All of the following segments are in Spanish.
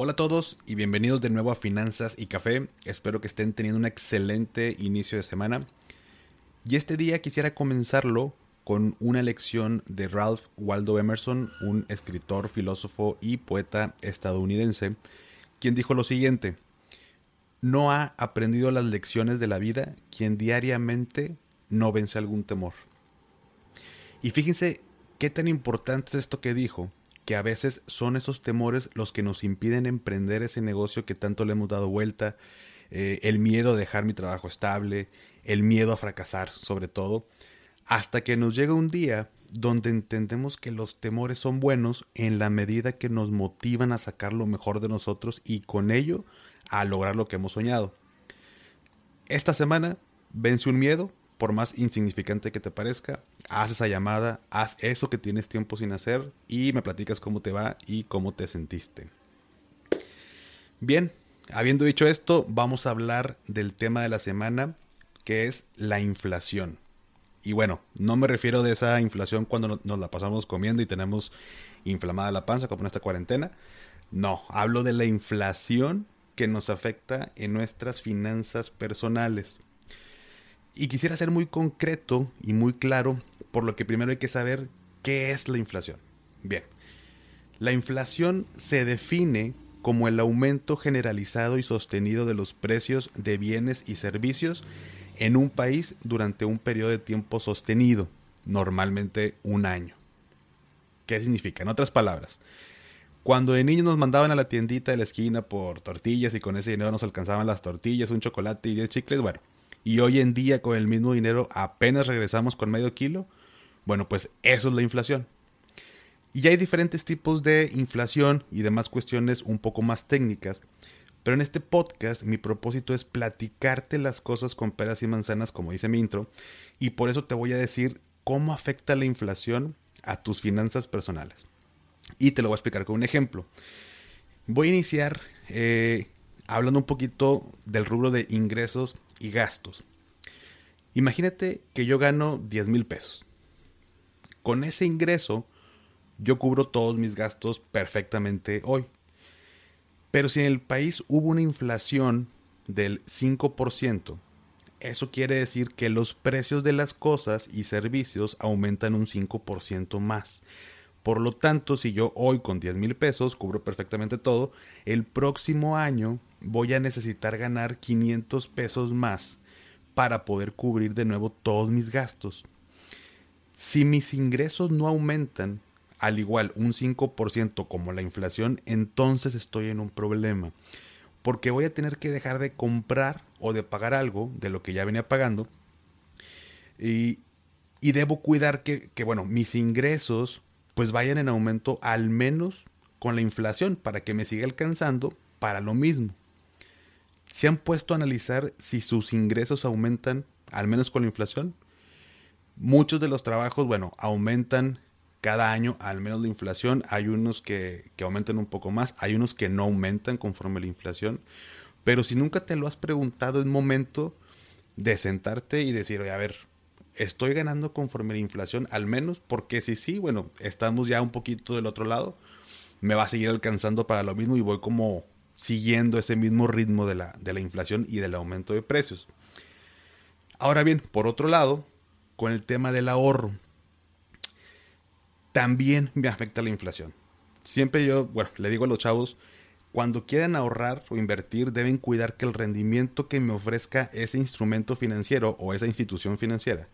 Hola a todos y bienvenidos de nuevo a Finanzas y Café. Espero que estén teniendo un excelente inicio de semana. Y este día quisiera comenzarlo con una lección de Ralph Waldo Emerson, un escritor, filósofo y poeta estadounidense, quien dijo lo siguiente, no ha aprendido las lecciones de la vida quien diariamente no vence algún temor. Y fíjense qué tan importante es esto que dijo, que a veces son esos temores los que nos impiden emprender ese negocio que tanto le hemos dado vuelta, eh, el miedo a dejar mi trabajo estable, el miedo a fracasar sobre todo, hasta que nos llega un día donde entendemos que los temores son buenos en la medida que nos motivan a sacar lo mejor de nosotros y con ello a lograr lo que hemos soñado. Esta semana vence un miedo, por más insignificante que te parezca, haz esa llamada, haz eso que tienes tiempo sin hacer y me platicas cómo te va y cómo te sentiste. Bien, habiendo dicho esto, vamos a hablar del tema de la semana, que es la inflación. Y bueno, no me refiero de esa inflación cuando nos la pasamos comiendo y tenemos inflamada la panza como en esta cuarentena. No, hablo de la inflación que nos afecta en nuestras finanzas personales. Y quisiera ser muy concreto y muy claro, por lo que primero hay que saber qué es la inflación. Bien, la inflación se define como el aumento generalizado y sostenido de los precios de bienes y servicios en un país durante un periodo de tiempo sostenido, normalmente un año. ¿Qué significa? En otras palabras, cuando de niños nos mandaban a la tiendita de la esquina por tortillas y con ese dinero nos alcanzaban las tortillas, un chocolate y 10 chicles, bueno, y hoy en día con el mismo dinero apenas regresamos con medio kilo, bueno, pues eso es la inflación. Y hay diferentes tipos de inflación y demás cuestiones un poco más técnicas, pero en este podcast mi propósito es platicarte las cosas con peras y manzanas, como dice mi intro, y por eso te voy a decir cómo afecta la inflación a tus finanzas personales. Y te lo voy a explicar con un ejemplo. Voy a iniciar eh, hablando un poquito del rubro de ingresos y gastos. Imagínate que yo gano 10 mil pesos. Con ese ingreso, yo cubro todos mis gastos perfectamente hoy. Pero si en el país hubo una inflación del 5%, eso quiere decir que los precios de las cosas y servicios aumentan un 5% más. Por lo tanto, si yo hoy con 10 mil pesos cubro perfectamente todo, el próximo año voy a necesitar ganar 500 pesos más para poder cubrir de nuevo todos mis gastos. Si mis ingresos no aumentan, al igual un 5% como la inflación, entonces estoy en un problema. Porque voy a tener que dejar de comprar o de pagar algo de lo que ya venía pagando. Y, y debo cuidar que, que, bueno, mis ingresos pues vayan en aumento al menos con la inflación para que me siga alcanzando para lo mismo. ¿Se han puesto a analizar si sus ingresos aumentan al menos con la inflación? Muchos de los trabajos, bueno, aumentan cada año al menos la inflación. Hay unos que, que aumentan un poco más, hay unos que no aumentan conforme la inflación. Pero si nunca te lo has preguntado, es momento de sentarte y decir, oye, a ver, estoy ganando conforme la inflación, al menos, porque si sí, bueno, estamos ya un poquito del otro lado, me va a seguir alcanzando para lo mismo y voy como siguiendo ese mismo ritmo de la, de la inflación y del aumento de precios. Ahora bien, por otro lado, con el tema del ahorro, también me afecta la inflación. Siempre yo, bueno, le digo a los chavos, cuando quieran ahorrar o invertir, deben cuidar que el rendimiento que me ofrezca ese instrumento financiero o esa institución financiera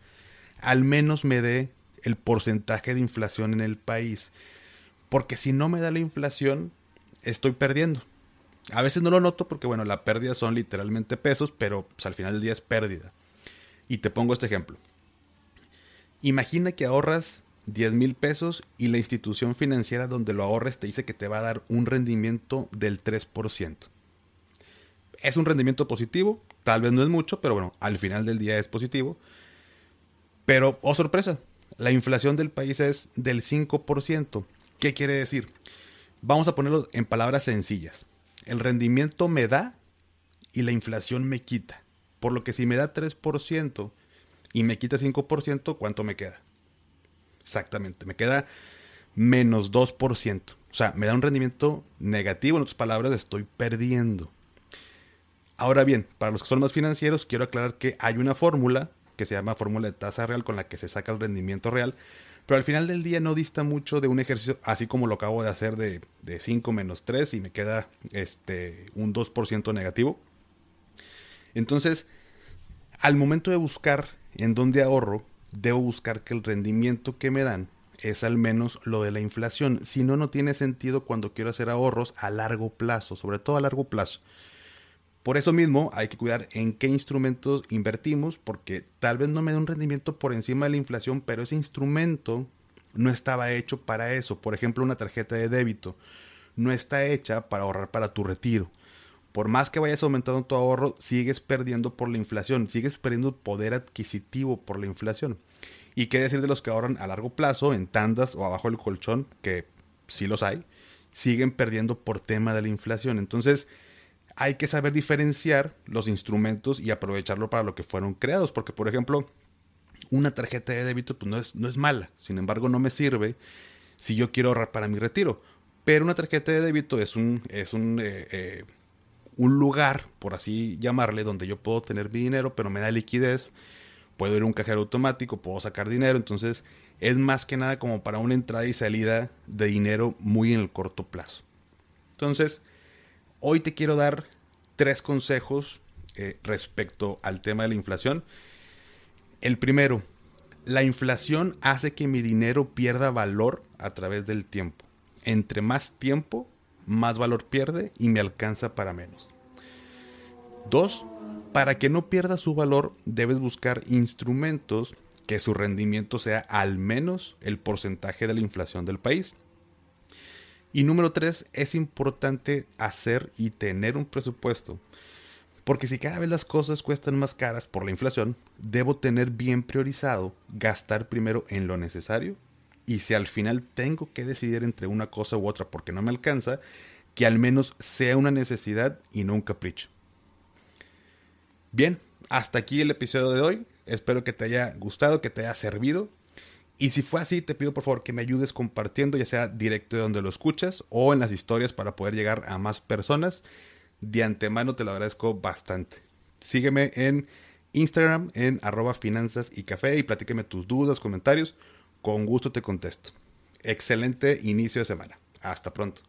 al menos me dé el porcentaje de inflación en el país. Porque si no me da la inflación, estoy perdiendo. A veces no lo noto porque, bueno, la pérdida son literalmente pesos, pero pues, al final del día es pérdida. Y te pongo este ejemplo. Imagina que ahorras 10 mil pesos y la institución financiera donde lo ahorres te dice que te va a dar un rendimiento del 3%. Es un rendimiento positivo, tal vez no es mucho, pero bueno, al final del día es positivo. Pero, oh sorpresa, la inflación del país es del 5%. ¿Qué quiere decir? Vamos a ponerlo en palabras sencillas. El rendimiento me da y la inflación me quita. Por lo que si me da 3% y me quita 5%, ¿cuánto me queda? Exactamente, me queda menos 2%. O sea, me da un rendimiento negativo, en otras palabras, estoy perdiendo. Ahora bien, para los que son más financieros, quiero aclarar que hay una fórmula que se llama fórmula de tasa real con la que se saca el rendimiento real, pero al final del día no dista mucho de un ejercicio así como lo acabo de hacer de, 5 menos 3 y me queda este, un 2% negativo. Entonces, al momento de buscar en dónde ahorro, debo buscar que el rendimiento que me dan es al menos lo de la inflación. Si no, no tiene sentido cuando quiero hacer ahorros a largo plazo, sobre todo a largo plazo. Por eso mismo hay que cuidar en qué instrumentos invertimos, porque tal vez no me dé un rendimiento por encima de la inflación, pero ese instrumento no estaba hecho para eso. Por ejemplo, una tarjeta de débito no está hecha para ahorrar para tu retiro. Por más que vayas aumentando tu ahorro, sigues perdiendo por la inflación, sigues perdiendo poder adquisitivo por la inflación. ¿Y qué decir de los que ahorran a largo plazo en tandas o abajo del colchón, que sí los hay, siguen perdiendo por tema de la inflación? Entonces, hay que saber diferenciar los instrumentos y aprovecharlo para lo que fueron creados. Porque, por ejemplo, una tarjeta de débito pues, no, es, no es mala. Sin embargo, no me sirve si yo quiero ahorrar para mi retiro. Pero una tarjeta de débito es un, es un, eh, eh, un lugar, por así llamarle, donde yo puedo tener mi dinero, pero me da liquidez. Puedo ir a un cajero automático, puedo sacar dinero. Entonces, es más que nada como para una entrada y salida de dinero muy en el corto plazo. Entonces, Hoy te quiero dar tres consejos eh, respecto al tema de la inflación. El primero, la inflación hace que mi dinero pierda valor a través del tiempo. Entre más tiempo, más valor pierde y me alcanza para menos. Dos, para que no pierda su valor, debes buscar instrumentos que su rendimiento sea al menos el porcentaje de la inflación del país. Y número tres, es importante hacer y tener un presupuesto. Porque si cada vez las cosas cuestan más caras por la inflación, debo tener bien priorizado gastar primero en lo necesario. Y si al final tengo que decidir entre una cosa u otra porque no me alcanza, que al menos sea una necesidad y no un capricho. Bien, hasta aquí el episodio de hoy. Espero que te haya gustado, que te haya servido. Y si fue así, te pido por favor que me ayudes compartiendo, ya sea directo de donde lo escuchas o en las historias para poder llegar a más personas. De antemano te lo agradezco bastante. Sígueme en Instagram en arroba finanzas y café y platíqueme tus dudas, comentarios. Con gusto te contesto. Excelente inicio de semana. Hasta pronto.